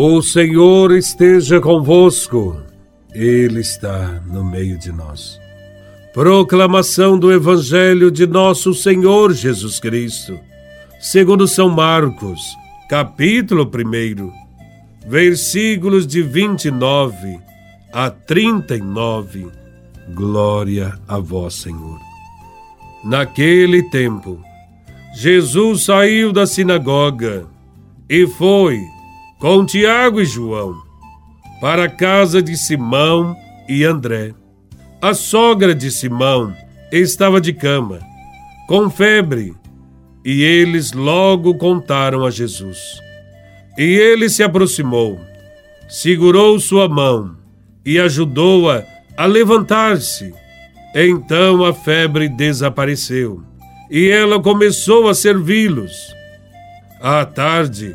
O Senhor esteja convosco, Ele está no meio de nós. Proclamação do Evangelho de Nosso Senhor Jesus Cristo, segundo São Marcos, capítulo 1, versículos de 29 a 39. Glória a Vós, Senhor. Naquele tempo, Jesus saiu da sinagoga e foi com Tiago e João para a casa de Simão e André. A sogra de Simão estava de cama, com febre, e eles logo contaram a Jesus. E ele se aproximou, segurou sua mão e ajudou-a a, a levantar-se. Então a febre desapareceu e ela começou a servi-los. À tarde,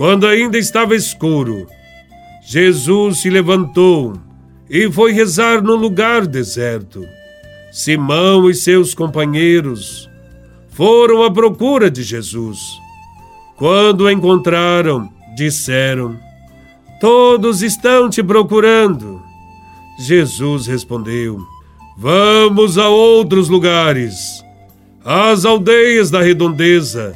quando ainda estava escuro, Jesus se levantou e foi rezar no lugar deserto. Simão e seus companheiros foram à procura de Jesus. Quando o encontraram, disseram: Todos estão te procurando. Jesus respondeu: Vamos a outros lugares, às aldeias da redondeza.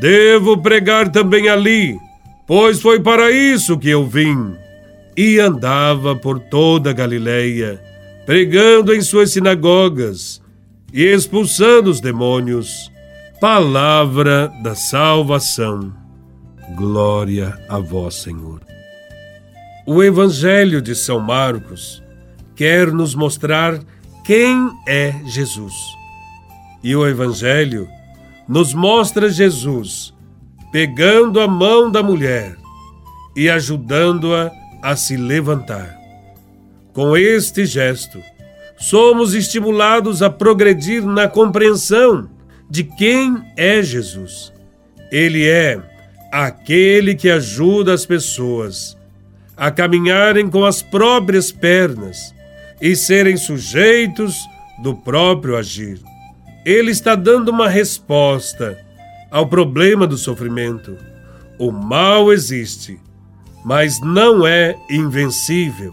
Devo pregar também ali pois foi para isso que eu vim. E andava por toda a Galileia, pregando em suas sinagogas e expulsando os demônios. Palavra da salvação. Glória a vós, Senhor. O Evangelho de São Marcos quer nos mostrar quem é Jesus. E o Evangelho nos mostra Jesus pegando a mão da mulher e ajudando-a a se levantar. Com este gesto, somos estimulados a progredir na compreensão de quem é Jesus. Ele é aquele que ajuda as pessoas a caminharem com as próprias pernas e serem sujeitos do próprio agir. Ele está dando uma resposta ao problema do sofrimento. O mal existe, mas não é invencível.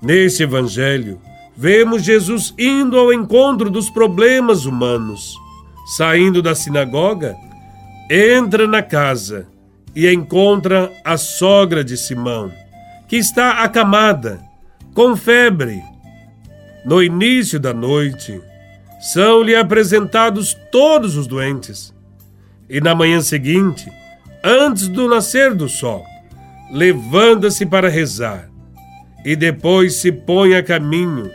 Nesse Evangelho, vemos Jesus indo ao encontro dos problemas humanos. Saindo da sinagoga, entra na casa e encontra a sogra de Simão, que está acamada, com febre. No início da noite, são-lhe apresentados todos os doentes e na manhã seguinte, antes do nascer do sol, levanta-se para rezar e depois se põe a caminho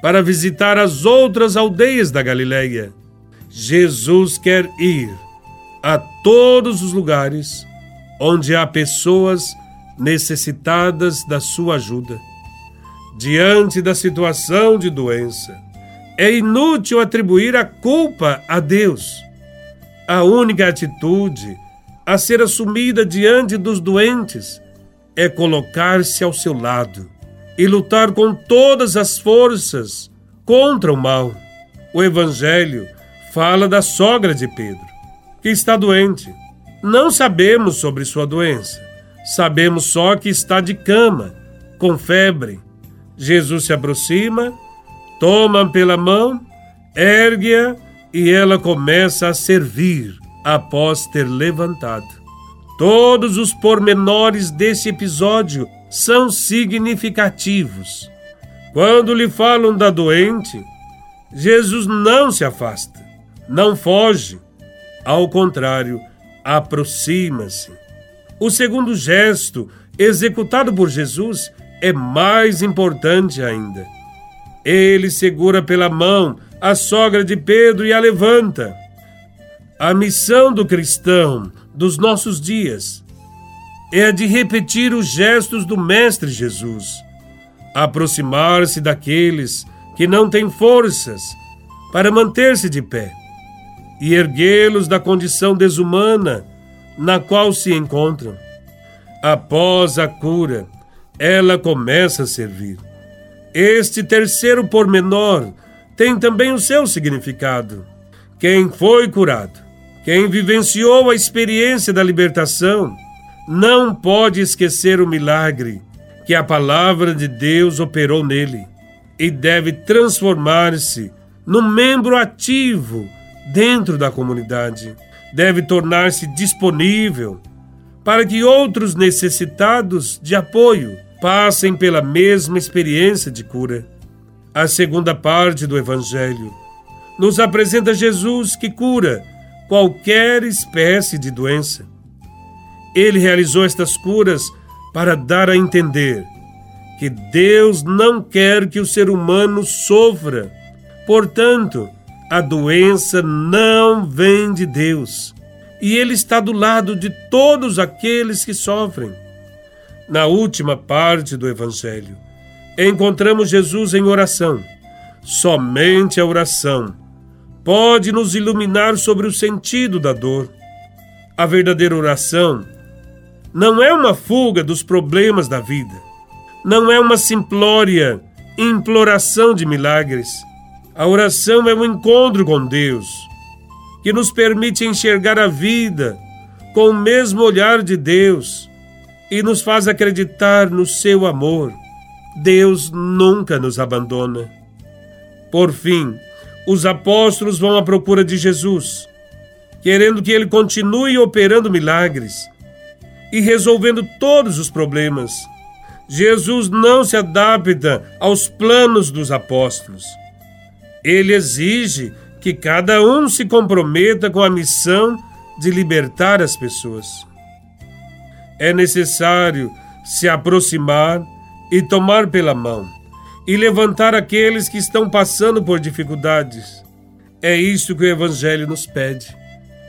para visitar as outras aldeias da Galileia. Jesus quer ir a todos os lugares onde há pessoas necessitadas da sua ajuda. Diante da situação de doença, é inútil atribuir a culpa a Deus a única atitude a ser assumida diante dos doentes é colocar-se ao seu lado e lutar com todas as forças contra o mal. O Evangelho fala da sogra de Pedro, que está doente. Não sabemos sobre sua doença, sabemos só que está de cama, com febre. Jesus se aproxima, toma pela mão, ergue-a e ela começa a servir após ter levantado. Todos os pormenores desse episódio são significativos. Quando lhe falam da doente, Jesus não se afasta, não foge. Ao contrário, aproxima-se. O segundo gesto executado por Jesus é mais importante ainda. Ele segura pela mão a sogra de Pedro e a levanta. A missão do cristão dos nossos dias é a de repetir os gestos do Mestre Jesus, aproximar-se daqueles que não têm forças para manter-se de pé e erguê-los da condição desumana na qual se encontram. Após a cura, ela começa a servir. Este terceiro pormenor tem também o seu significado. Quem foi curado, quem vivenciou a experiência da libertação, não pode esquecer o milagre que a palavra de Deus operou nele e deve transformar-se num membro ativo dentro da comunidade. Deve tornar-se disponível para que outros necessitados de apoio passem pela mesma experiência de cura. A segunda parte do Evangelho nos apresenta Jesus que cura qualquer espécie de doença. Ele realizou estas curas para dar a entender que Deus não quer que o ser humano sofra. Portanto, a doença não vem de Deus e Ele está do lado de todos aqueles que sofrem. Na última parte do Evangelho, encontramos Jesus em oração. Somente a oração pode nos iluminar sobre o sentido da dor. A verdadeira oração não é uma fuga dos problemas da vida, não é uma simplória imploração de milagres. A oração é um encontro com Deus, que nos permite enxergar a vida com o mesmo olhar de Deus e nos faz acreditar no seu amor. Deus nunca nos abandona. Por fim, os apóstolos vão à procura de Jesus, querendo que ele continue operando milagres e resolvendo todos os problemas. Jesus não se adapta aos planos dos apóstolos. Ele exige que cada um se comprometa com a missão de libertar as pessoas é necessário se aproximar e tomar pela mão e levantar aqueles que estão passando por dificuldades. É isso que o Evangelho nos pede.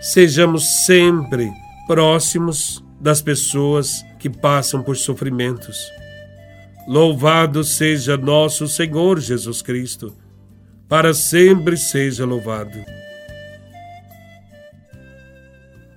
Sejamos sempre próximos das pessoas que passam por sofrimentos. Louvado seja nosso Senhor Jesus Cristo, para sempre seja louvado.